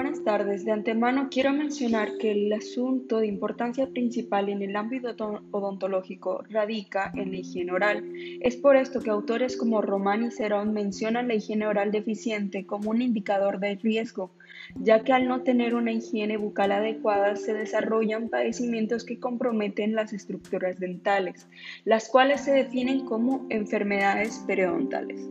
Buenas tardes. De antemano quiero mencionar que el asunto de importancia principal en el ámbito odontológico radica en la higiene oral. Es por esto que autores como Román y Cerón mencionan la higiene oral deficiente como un indicador de riesgo, ya que al no tener una higiene bucal adecuada se desarrollan padecimientos que comprometen las estructuras dentales, las cuales se definen como enfermedades periodontales.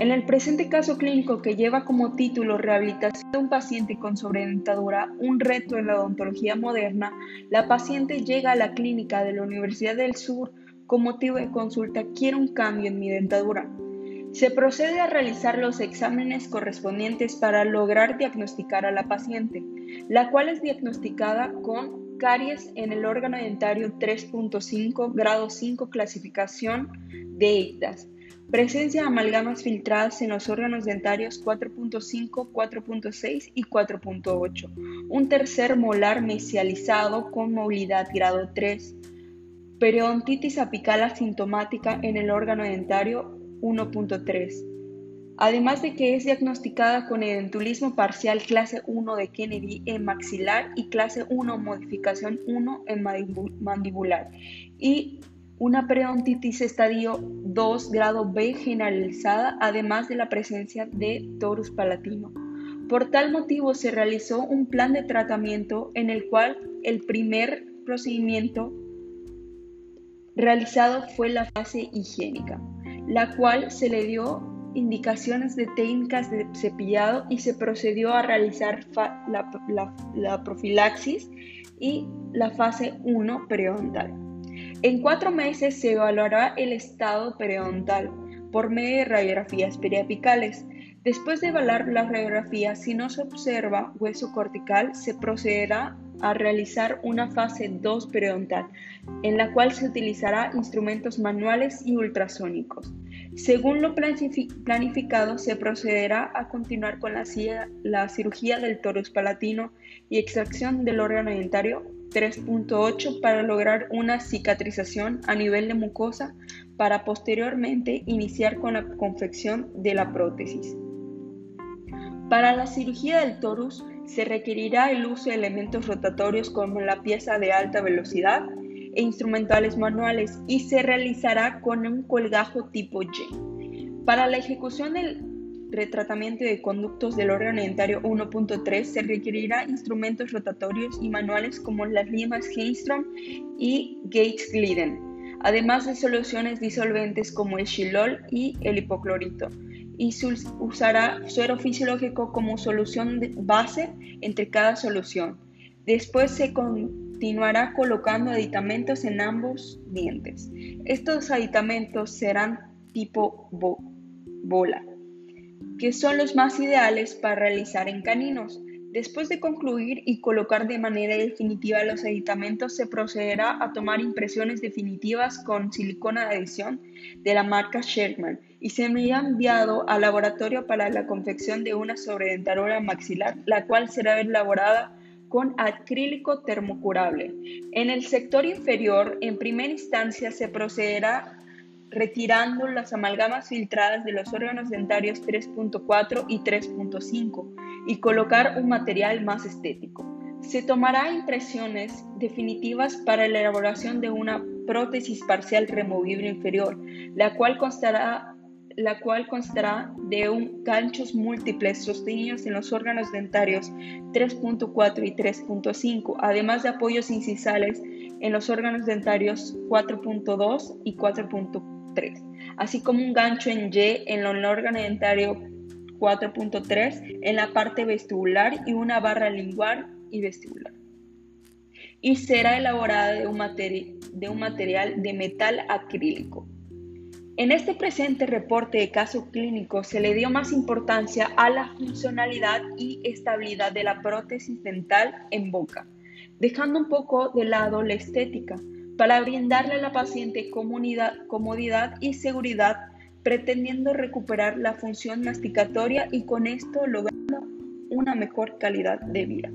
En el presente caso clínico que lleva como título Rehabilitación de un paciente con sobredentadura, un reto en la odontología moderna, la paciente llega a la clínica de la Universidad del Sur con motivo de consulta quiere un cambio en mi dentadura. Se procede a realizar los exámenes correspondientes para lograr diagnosticar a la paciente, la cual es diagnosticada con caries en el órgano dentario 3.5, grado 5, clasificación de ICTAS Presencia de amalgamas filtradas en los órganos dentarios 4.5, 4.6 y 4.8. Un tercer molar mesializado con movilidad grado 3. Periodontitis apical asintomática en el órgano dentario 1.3. Además de que es diagnosticada con edentulismo parcial clase 1 de Kennedy en maxilar y clase 1 modificación 1 en mandibular y una periodontitis estadio 2 grado B generalizada, además de la presencia de torus palatino. Por tal motivo se realizó un plan de tratamiento en el cual el primer procedimiento realizado fue la fase higiénica, la cual se le dio indicaciones de técnicas de cepillado y se procedió a realizar la, la profilaxis y la fase 1 periodontal. En cuatro meses se evaluará el estado periodontal por medio de radiografías periapicales. Después de evaluar la radiografía, si no se observa hueso cortical, se procederá a realizar una fase 2 periodontal, en la cual se utilizará instrumentos manuales y ultrasónicos. Según lo planificado, se procederá a continuar con la, la cirugía del torus palatino y extracción del órgano dentario 3.8 para lograr una cicatrización a nivel de mucosa para posteriormente iniciar con la confección de la prótesis. Para la cirugía del torus se requerirá el uso de elementos rotatorios como la pieza de alta velocidad e instrumentales manuales y se realizará con un colgajo tipo Y. Para la ejecución del retratamiento de conductos del órgano dentario 1.3 se requerirá instrumentos rotatorios y manuales como las limas Heinstrom y Gates Glidden, además de soluciones disolventes como el xilol y el hipoclorito, y usará suero fisiológico como solución base entre cada solución. Después se continuará colocando aditamentos en ambos dientes. Estos aditamentos serán tipo bola que son los más ideales para realizar en caninos. Después de concluir y colocar de manera definitiva los aditamentos, se procederá a tomar impresiones definitivas con silicona de adición de la marca Sherman y se me ha enviado al laboratorio para la confección de una sobredentadura maxilar, la cual será elaborada con acrílico termocurable. En el sector inferior, en primera instancia, se procederá retirando las amalgamas filtradas de los órganos dentarios 3.4 y 3.5 y colocar un material más estético. Se tomará impresiones definitivas para la elaboración de una prótesis parcial removible inferior, la cual constará, la cual constará de un ganchos múltiples sostenidos en los órganos dentarios 3.4 y 3.5, además de apoyos incisales en los órganos dentarios 4.2 y 4.4 así como un gancho en Y en el órgano dentario 4.3 en la parte vestibular y una barra lingual y vestibular. Y será elaborada de un, de un material de metal acrílico. En este presente reporte de caso clínico se le dio más importancia a la funcionalidad y estabilidad de la prótesis dental en boca, dejando un poco de lado la estética, para brindarle a la paciente comodidad y seguridad, pretendiendo recuperar la función masticatoria y con esto logrando una mejor calidad de vida.